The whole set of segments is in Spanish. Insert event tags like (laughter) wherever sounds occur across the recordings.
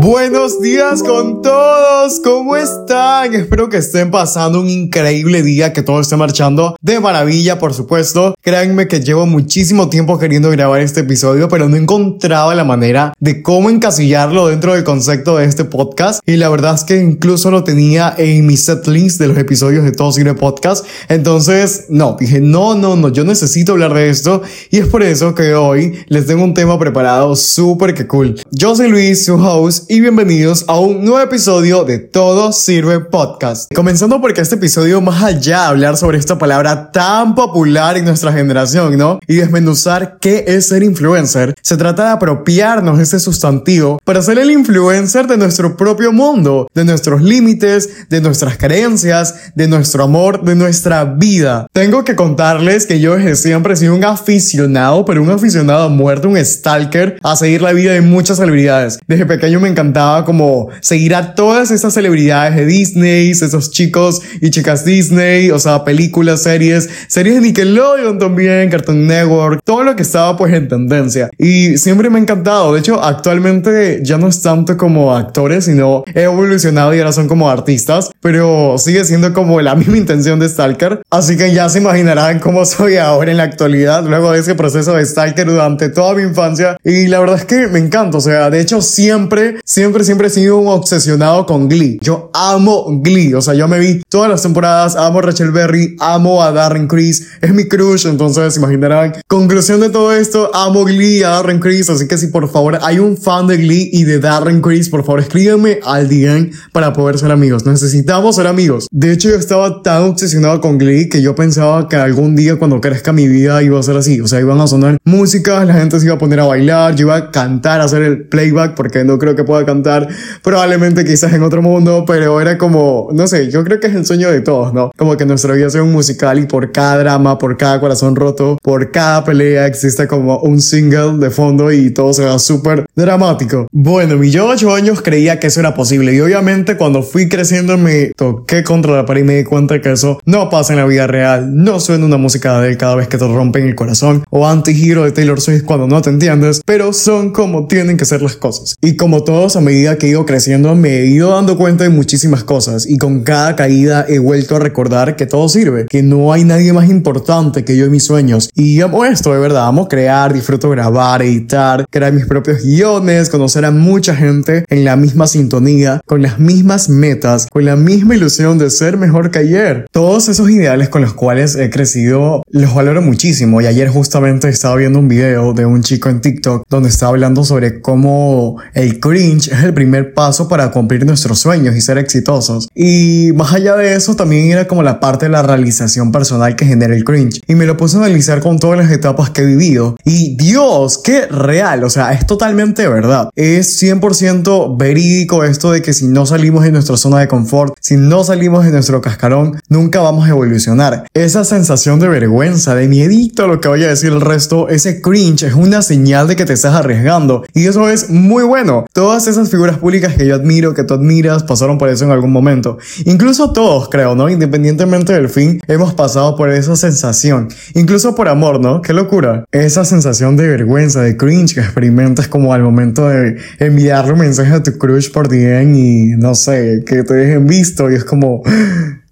Buenos días con todos, ¿cómo están? Espero que estén pasando un increíble día, que todo esté marchando de maravilla, por supuesto. Créanme que llevo muchísimo tiempo queriendo grabar este episodio, pero no encontraba la manera de cómo encasillarlo dentro del concepto de este podcast. Y la verdad es que incluso lo tenía en mis setlist de los episodios de Todo Sirve Podcast. Entonces, no, dije, no, no, no, yo necesito hablar de esto. Y es por eso que hoy les tengo un tema preparado súper que cool. Yo soy Luis, su host, y bienvenidos a un nuevo episodio de Todo Sirve Podcast. Comenzando porque este episodio, más allá de hablar sobre esta palabra tan popular en nuestra generación, ¿no? Y desmenuzar qué es ser influencer, se trata de apropiarnos de ese sustantivo para ser el influencer de nuestro propio mundo, de nuestros límites, de nuestras creencias, de nuestro amor, de nuestra vida. Tengo que contarles que yo desde siempre he sido un aficionado, pero un aficionado a muerte, un stalker, a seguir la vida de muchas celebridades. Desde pequeño me encantaba como seguir a todas esas celebridades de Disney, esos chicos y chicas Disney, o sea, películas, series, series de Nickelodeon también, Cartoon Network, todo lo que estaba pues en tendencia. Y siempre me ha encantado. De hecho, actualmente ya no es tanto como actores, sino he evolucionado y ahora son como artistas, pero sigue siendo como la (laughs) misma intención de Stalker. Así que ya se imaginarán cómo soy ahora en la actualidad, luego de ese proceso de Stalker durante toda mi infancia. Y la verdad es que me encanta, o sea, de hecho siempre siempre, siempre he sido un obsesionado con Glee. Yo amo Glee, o sea, yo me vi todas las temporadas, amo a Rachel Berry, amo a Darren Criss, es mi crush, entonces imaginarán. Conclusión de todo esto, amo Glee, a Darren Criss, así que si por favor hay un fan de Glee y de Darren Criss, por favor escríbanme al DM para poder ser amigos. Necesitamos ser amigos. De hecho, yo estaba tan obsesionado con Glee que yo pensaba que algún día cuando crezca mi vida iba a ser así, o sea, iban a sonar música, la gente se iba a poner a bailar, yo iba a cantar, a hacer el playback porque no creo que pueda cantar, probablemente quizás en otro mundo, pero era como, no sé, yo creo que es el sueño de todos, ¿no? Como que nuestra vida sea un musical y por cada drama, por cada corazón roto, por cada pelea existe como un single de fondo y todo se va súper dramático. Bueno, mi yo 8 años creía que eso era posible y obviamente cuando fui creciendo me toqué contra la pared y me di cuenta que eso no pasa en la vida real, no suena una música de él cada vez que te rompen el corazón o anti-hero de Taylor Swift cuando no te entiendes, pero son como tienen que ser las cosas. Y como todos a medida que he ido creciendo me he ido dando cuenta de muchísimas cosas y con cada caída he vuelto a recordar que todo sirve, que no hay nadie más importante que yo y mis sueños. Y amo esto, de verdad, amo crear, disfruto grabar, editar, crear mis propios guiones, conocer a mucha gente en la misma sintonía, con las mismas metas, con la misma ilusión de ser mejor que ayer. Todos esos ideales con los cuales he crecido los valoro muchísimo y ayer justamente estaba viendo un video de un chico en TikTok donde estaba hablando sobre cómo el cringe es el primer paso para cumplir nuestros sueños y ser exitosos. Y más allá de eso, también era como la parte de la realización personal que genera el cringe. Y me lo puse a analizar con todas las etapas que he vivido. Y Dios, qué real, o sea, es totalmente verdad. Es 100% verídico esto de que si no salimos de nuestra zona de confort, si no salimos de nuestro cascarón, nunca vamos a evolucionar. Esa sensación de vergüenza, de miedito a lo que vaya a decir el resto, ese cringe es una señal de que te estás arriesgando. Y eso es muy bueno. Todas esas figuras públicas que yo admiro, que tú admiras, pasaron por eso en algún momento. Incluso todos, creo, ¿no? Independientemente del fin, hemos pasado por esa sensación. Incluso por amor, ¿no? Qué locura. Esa sensación de vergüenza, de cringe que experimentas como al momento de enviarle un mensaje a tu crush por DM y no sé, que te dejen visto y es como...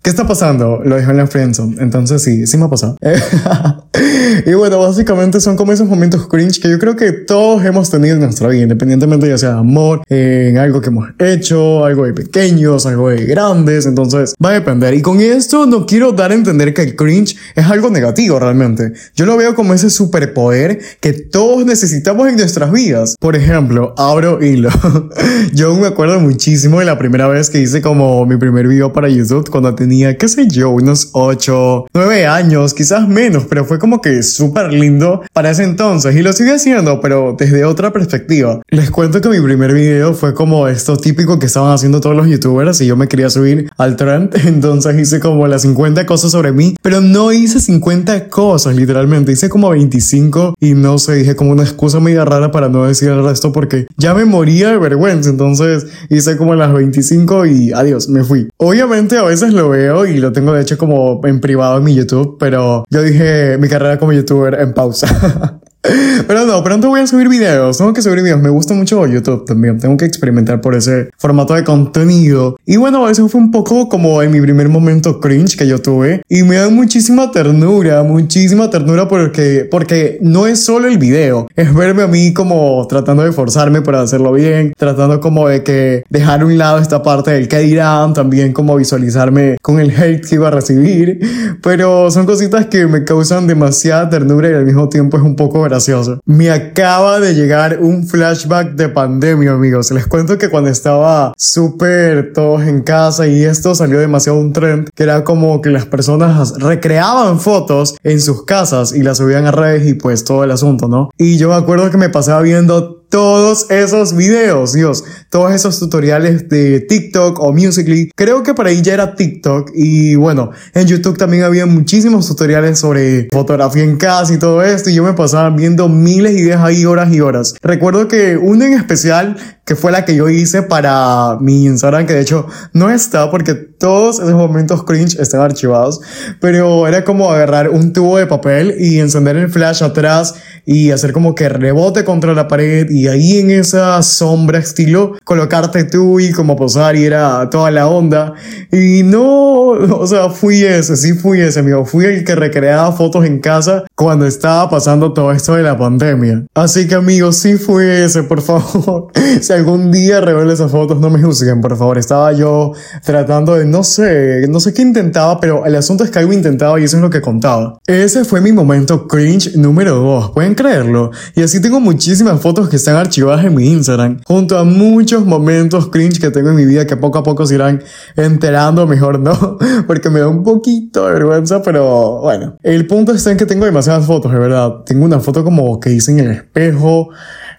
¿Qué está pasando? Lo dejó en la friendzone. Entonces sí, sí me ha pasado. (laughs) y bueno, básicamente son como esos momentos cringe que yo creo que todos hemos tenido en nuestra vida, independientemente ya sea amor, en algo que hemos hecho, algo de pequeños, algo de grandes. Entonces va a depender. Y con esto no quiero dar a entender que el cringe es algo negativo realmente. Yo lo veo como ese superpoder que todos necesitamos en nuestras vidas. Por ejemplo, abro hilo. (laughs) yo me acuerdo muchísimo de la primera vez que hice como mi primer video para YouTube cuando tenía tenía, qué sé yo, unos 8, 9 años, quizás menos, pero fue como que súper lindo para ese entonces y lo sigue haciendo, pero desde otra perspectiva. Les cuento que mi primer video fue como esto típico que estaban haciendo todos los youtubers y yo me quería subir al trend, (laughs) entonces hice como las 50 cosas sobre mí, pero no hice 50 cosas literalmente, hice como 25 y no sé, dije como una excusa media rara para no decir el resto porque ya me moría de vergüenza, entonces hice como las 25 y adiós, me fui. Obviamente a veces lo veo y lo tengo de hecho como en privado en mi YouTube, pero yo dije mi carrera como youtuber en pausa. (laughs) Pero no, pronto voy a subir videos. Tengo que subir videos. Me gusta mucho YouTube también. Tengo que experimentar por ese formato de contenido. Y bueno, eso fue un poco como en mi primer momento cringe que yo tuve. Y me da muchísima ternura, muchísima ternura porque, porque no es solo el video. Es verme a mí como tratando de forzarme para hacerlo bien. Tratando como de que dejar un lado esta parte del que dirán. También como visualizarme con el hate que iba a recibir. Pero son cositas que me causan demasiada ternura y al mismo tiempo es un poco gracioso. Me acaba de llegar un flashback de pandemia, amigos. Les cuento que cuando estaba súper todos en casa y esto salió demasiado un trend, que era como que las personas recreaban fotos en sus casas y las subían a redes y pues todo el asunto, ¿no? Y yo me acuerdo que me pasaba viendo todos esos videos, Dios, todos esos tutoriales de TikTok o Musically. Creo que por ahí ya era TikTok y bueno, en YouTube también había muchísimos tutoriales sobre fotografía en casa y todo esto y yo me pasaba viendo miles de videos ahí horas y horas. Recuerdo que uno en especial que fue la que yo hice para mi Instagram, que de hecho no está porque todos esos momentos cringe están archivados, pero era como agarrar un tubo de papel y encender el flash atrás y hacer como que rebote contra la pared y ahí en esa sombra estilo colocarte tú y como posar y era toda la onda. Y no, o sea, fui ese, sí fui ese, amigo, fui el que recreaba fotos en casa cuando estaba pasando todo esto de la pandemia. Así que amigos, sí fui ese, por favor. (laughs) algún día revelo esas fotos, no me juzguen, por favor. Estaba yo tratando de, no sé, no sé qué intentaba, pero el asunto es que algo intentaba y eso es lo que contaba. Ese fue mi momento cringe número 2, pueden creerlo. Y así tengo muchísimas fotos que están archivadas en mi Instagram, junto a muchos momentos cringe que tengo en mi vida que poco a poco se irán enterando, mejor no, (laughs) porque me da un poquito de vergüenza, pero bueno. El punto está en que tengo demasiadas fotos, de verdad. Tengo una foto como que hice en el espejo,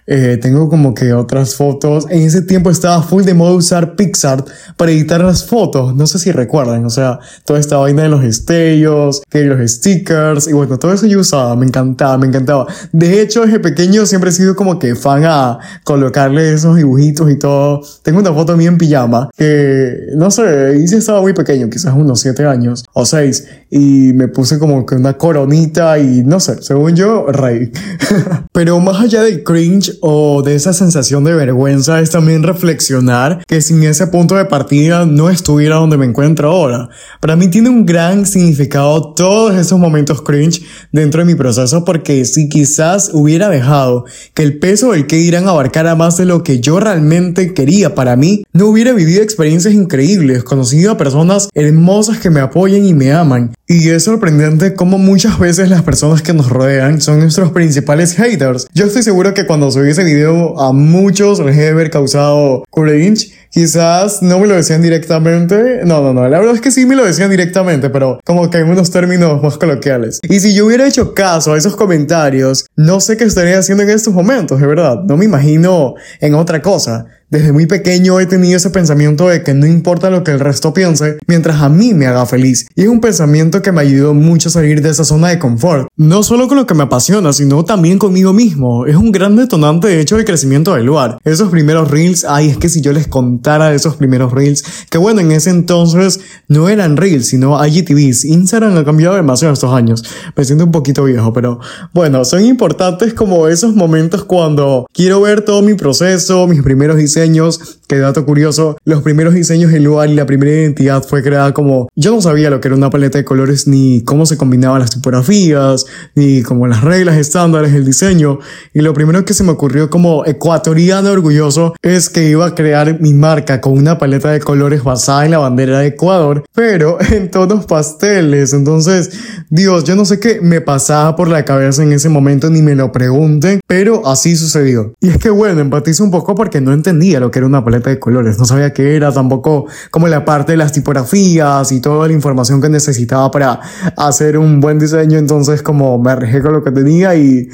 eh, tengo como que otras fotos. En ese tiempo estaba full de modo usar Pixar para editar las fotos. No sé si recuerdan, o sea, toda esta vaina de los estellos, que los stickers, y bueno, todo eso yo usaba, me encantaba, me encantaba. De hecho, desde pequeño siempre he sido como que fan a colocarle esos dibujitos y todo. Tengo una foto mía en pijama que, no sé, hice estaba muy pequeño, quizás unos 7 años o 6, y me puse como que una coronita y no sé, según yo, rey. (laughs) Pero más allá del cringe, o de esa sensación de vergüenza es también reflexionar que sin ese punto de partida no estuviera donde me encuentro ahora. Para mí tiene un gran significado todos esos momentos cringe dentro de mi proceso porque si quizás hubiera dejado que el peso del que irán abarcara más de lo que yo realmente quería para mí, no hubiera vivido experiencias increíbles, conocido a personas hermosas que me apoyen y me aman. Y es sorprendente cómo muchas veces las personas que nos rodean son nuestros principales haters. Yo estoy seguro que cuando subí ese video a muchos les debe haber causado cringe. Quizás no me lo decían directamente. No, no, no. La verdad es que sí me lo decían directamente, pero como que en unos términos más coloquiales. Y si yo hubiera hecho caso a esos comentarios, no sé qué estaría haciendo en estos momentos, de verdad. No me imagino en otra cosa. Desde muy pequeño he tenido ese pensamiento de que no importa lo que el resto piense, mientras a mí me haga feliz. Y es un pensamiento que me ayudó mucho a salir de esa zona de confort. No solo con lo que me apasiona, sino también conmigo mismo. Es un gran detonante de hecho del crecimiento del lugar. Esos primeros reels, ay, es que si yo les contara esos primeros reels, que bueno, en ese entonces no eran reels, sino IGTVs. Instagram ha cambiado demasiado estos años. Me siento un poquito viejo, pero bueno, son importantes como esos momentos cuando quiero ver todo mi proceso, mis primeros diseños, que dato curioso, los primeros diseños en lugar y la primera identidad fue creada como yo no sabía lo que era una paleta de colores ni cómo se combinaban las tipografías ni como las reglas estándares del diseño y lo primero que se me ocurrió como ecuatoriano orgulloso es que iba a crear mi marca con una paleta de colores basada en la bandera de Ecuador pero (laughs) en tonos pasteles. Entonces Dios yo no sé qué me pasaba por la cabeza en ese momento ni me lo pregunten pero así sucedió. Y es que bueno empatizo un poco porque no lo que era una paleta de colores, no sabía qué era tampoco como la parte de las tipografías y toda la información que necesitaba para hacer un buen diseño, entonces como me arriesgué con lo que tenía y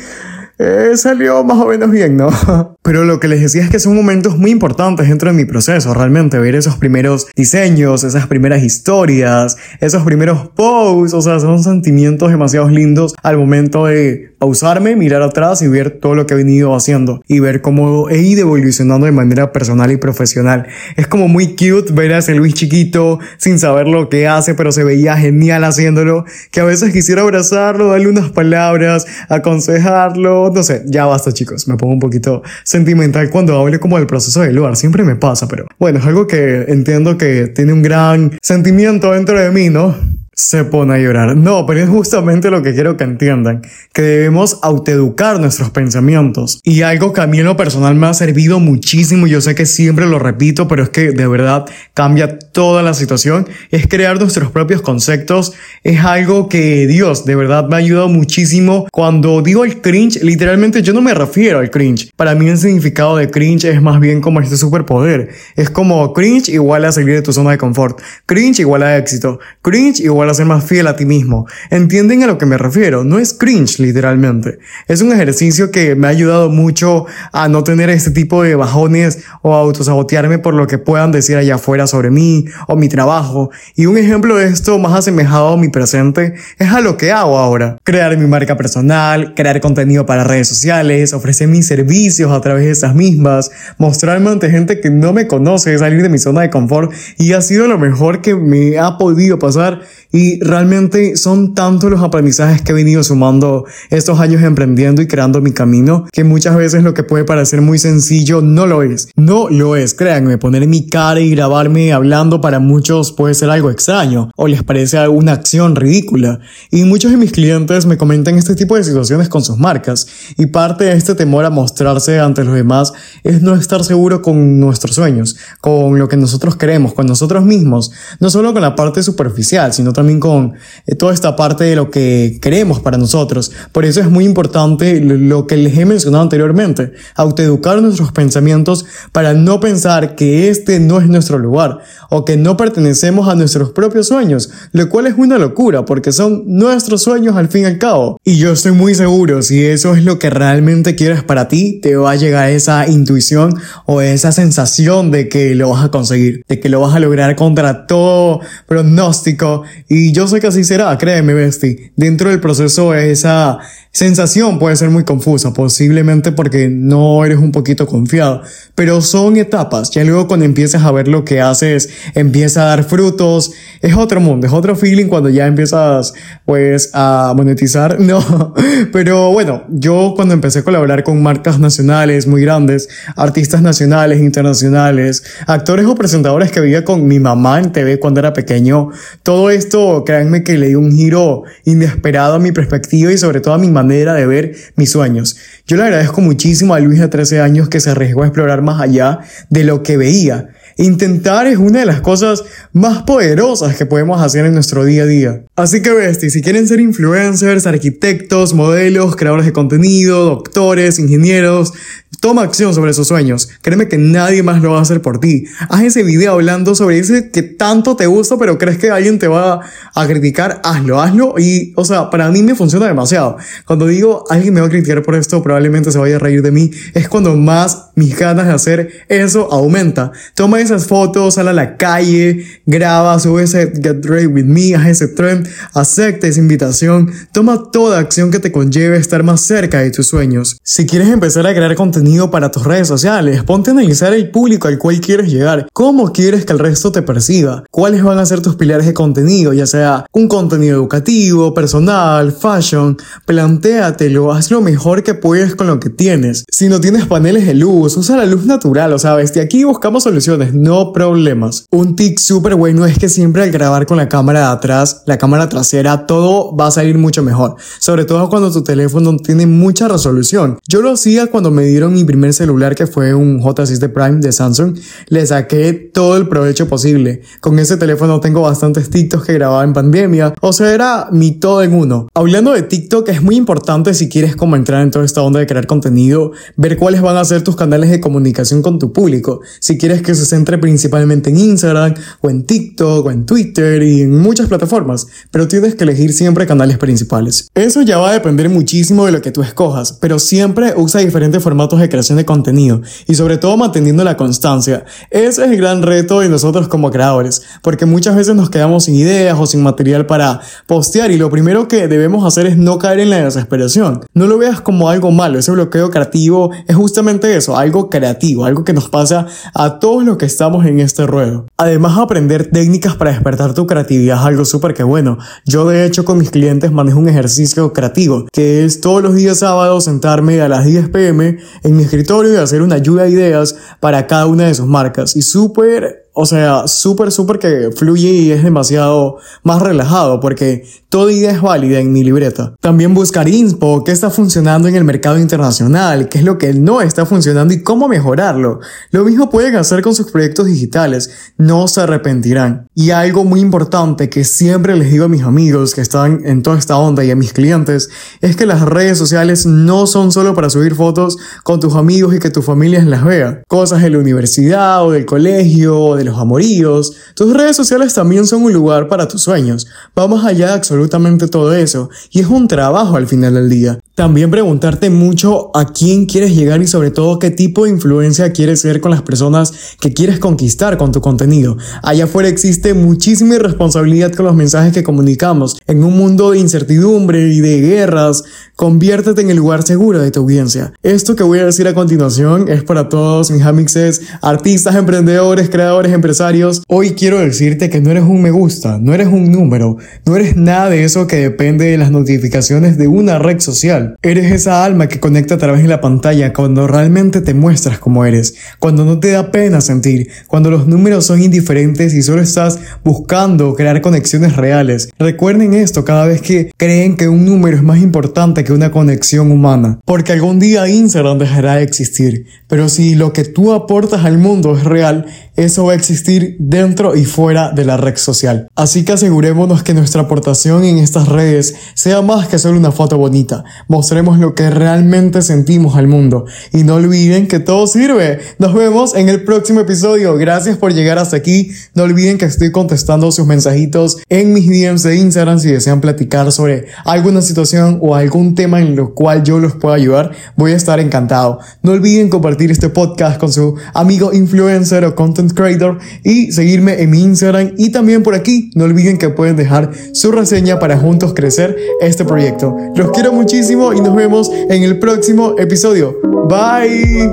eh, salió más o menos bien, ¿no? (laughs) Pero lo que les decía es que son momentos muy importantes dentro de mi proceso, realmente ver esos primeros diseños, esas primeras historias, esos primeros posts, o sea, son sentimientos demasiado lindos al momento de pausarme, mirar atrás y ver todo lo que he venido haciendo y ver cómo he ido evolucionando de manera personal y profesional. Es como muy cute ver a ese Luis chiquito sin saber lo que hace, pero se veía genial haciéndolo, que a veces quisiera abrazarlo, darle unas palabras, aconsejarlo, no sé, ya basta chicos, me pongo un poquito sentimental cuando hablo como del proceso del lugar, siempre me pasa, pero bueno, es algo que entiendo que tiene un gran sentimiento dentro de mí, ¿no? Se pone a llorar. No, pero es justamente lo que quiero que entiendan, que debemos autoeducar nuestros pensamientos. Y algo que a mí en lo personal me ha servido muchísimo, yo sé que siempre lo repito, pero es que de verdad cambia toda la situación, es crear nuestros propios conceptos. Es algo que Dios de verdad me ha ayudado muchísimo. Cuando digo el cringe, literalmente yo no me refiero al cringe. Para mí el significado de cringe es más bien como este superpoder. Es como cringe igual a salir de tu zona de confort. Cringe igual a éxito. Cringe igual a ser más fiel a ti mismo. ¿Entienden a lo que me refiero? No es cringe literalmente. Es un ejercicio que me ha ayudado mucho a no tener este tipo de bajones o autosabotearme por lo que puedan decir allá afuera sobre mí o mi trabajo. Y un ejemplo de esto más asemejado a mi presente es a lo que hago ahora. Crear mi marca personal, crear contenido para redes sociales, ofrecer mis servicios a través de estas mismas, mostrarme ante gente que no me conoce, salir de mi zona de confort y ha sido lo mejor que me ha podido pasar y realmente son tantos los aprendizajes que he venido sumando estos años emprendiendo y creando mi camino que muchas veces lo que puede parecer muy sencillo no lo es. No lo es, créanme, poner mi cara y grabarme hablando para muchos puede ser algo extraño o les parece alguna acción ridícula. Y muchos de mis clientes me comentan este tipo de situaciones con sus marcas y parte de este temor a mostrarse ante los demás es no estar seguro con nuestros sueños, con lo que nosotros queremos, con nosotros mismos, no solo con la parte superficial, sino también también con eh, toda esta parte de lo que queremos para nosotros. Por eso es muy importante lo que les he mencionado anteriormente, autoeducar nuestros pensamientos para no pensar que este no es nuestro lugar o que no pertenecemos a nuestros propios sueños, lo cual es una locura porque son nuestros sueños al fin y al cabo. Y yo estoy muy seguro, si eso es lo que realmente quieres para ti, te va a llegar esa intuición o esa sensación de que lo vas a conseguir, de que lo vas a lograr contra todo pronóstico y yo sé que así será, créeme, Bestie. Dentro del proceso esa sensación puede ser muy confusa, posiblemente porque no eres un poquito confiado, pero son etapas. Ya luego cuando empiezas a ver lo que haces, empieza a dar frutos, es otro mundo, es otro feeling cuando ya empiezas pues a monetizar, (laughs) no. Pero bueno, yo cuando empecé a colaborar con marcas nacionales muy grandes, artistas nacionales, internacionales, actores o presentadores que veía con mi mamá en TV cuando era pequeño, todo esto créanme que le dio un giro inesperado a mi perspectiva y sobre todo a mi de ver mis sueños. Yo le agradezco muchísimo a Luis de 13 años que se arriesgó a explorar más allá de lo que veía. Intentar es una de las cosas más poderosas que podemos hacer en nuestro día a día. Así que besties, si quieren ser influencers, arquitectos, modelos, creadores de contenido, doctores, ingenieros, Toma acción sobre esos sueños. Créeme que nadie más lo va a hacer por ti. Haz ese video hablando sobre ese que tanto te gusta, pero crees que alguien te va a criticar. Hazlo, hazlo. Y, o sea, para mí me funciona demasiado. Cuando digo alguien me va a criticar por esto, probablemente se vaya a reír de mí. Es cuando más mis ganas de hacer eso aumenta. Toma esas fotos, sal a la calle, graba, sube ese Get Ready With Me, haz ese trend, acepta esa invitación. Toma toda acción que te conlleve estar más cerca de tus sueños. Si quieres empezar a crear contenido, para tus redes sociales. Ponte a analizar el público al cual quieres llegar. ¿Cómo quieres que el resto te perciba? ¿Cuáles van a ser tus pilares de contenido? Ya sea un contenido educativo, personal, fashion. Plantéatelo, haz lo mejor que puedes con lo que tienes. Si no tienes paneles de luz, usa la luz natural, o sea, de aquí buscamos soluciones, no problemas. Un tic súper bueno es que siempre al grabar con la cámara de atrás, la cámara trasera, todo va a salir mucho mejor. Sobre todo cuando tu teléfono tiene mucha resolución. Yo lo hacía cuando me dieron mi primer celular que fue un J6 Prime de Samsung, le saqué todo el provecho posible. Con ese teléfono tengo bastantes TikToks que grababa en pandemia, o sea, era mi todo en uno. Hablando de TikTok, es muy importante si quieres como entrar en toda esta onda de crear contenido, ver cuáles van a ser tus canales de comunicación con tu público. Si quieres que se centre principalmente en Instagram o en TikTok o en Twitter y en muchas plataformas, pero tienes que elegir siempre canales principales. Eso ya va a depender muchísimo de lo que tú escojas, pero siempre usa diferentes formatos de creación de contenido y sobre todo manteniendo la constancia. Ese es el gran reto de nosotros como creadores, porque muchas veces nos quedamos sin ideas o sin material para postear y lo primero que debemos hacer es no caer en la desesperación. No lo veas como algo malo, ese bloqueo creativo es justamente eso, algo creativo, algo que nos pasa a todos los que estamos en este ruedo. Además, aprender técnicas para despertar tu creatividad es algo súper que bueno. Yo de hecho con mis clientes manejo un ejercicio creativo, que es todos los días sábados sentarme a las 10 pm en escritorio y hacer una lluvia de ideas para cada una de sus marcas. Y súper o sea, súper, súper que fluye y es demasiado más relajado porque toda idea es válida en mi libreta. También buscar inspo, qué está funcionando en el mercado internacional, qué es lo que no está funcionando y cómo mejorarlo. Lo mismo pueden hacer con sus proyectos digitales, no se arrepentirán. Y algo muy importante que siempre les digo a mis amigos que están en toda esta onda y a mis clientes, es que las redes sociales no son solo para subir fotos con tus amigos y que tu familia las vea. Cosas de la universidad o del colegio de los amoríos, tus redes sociales también son un lugar para tus sueños. Vamos allá de absolutamente todo eso, y es un trabajo al final del día. También preguntarte mucho a quién quieres llegar y sobre todo qué tipo de influencia quieres ser con las personas que quieres conquistar con tu contenido. Allá afuera existe muchísima irresponsabilidad con los mensajes que comunicamos. En un mundo de incertidumbre y de guerras, conviértete en el lugar seguro de tu audiencia. Esto que voy a decir a continuación es para todos mis amixes, artistas, emprendedores, creadores, empresarios. Hoy quiero decirte que no eres un me gusta, no eres un número, no eres nada de eso que depende de las notificaciones de una red social. Eres esa alma que conecta a través de la pantalla cuando realmente te muestras como eres, cuando no te da pena sentir, cuando los números son indiferentes y solo estás buscando crear conexiones reales. Recuerden esto cada vez que creen que un número es más importante que una conexión humana, porque algún día Instagram dejará de existir, pero si lo que tú aportas al mundo es real, eso va a existir dentro y fuera de la red social. Así que asegurémonos que nuestra aportación en estas redes sea más que solo una foto bonita. Mostremos lo que realmente sentimos al mundo. Y no olviden que todo sirve. Nos vemos en el próximo episodio. Gracias por llegar hasta aquí. No olviden que estoy contestando sus mensajitos en mis DMs de Instagram si desean platicar sobre alguna situación o algún tema en lo cual yo los pueda ayudar. Voy a estar encantado. No olviden compartir este podcast con su amigo influencer o content creator y seguirme en mi Instagram y también por aquí. No olviden que pueden dejar su reseña para juntos crecer este proyecto. Los quiero muchísimo y nos vemos en el próximo episodio. Bye.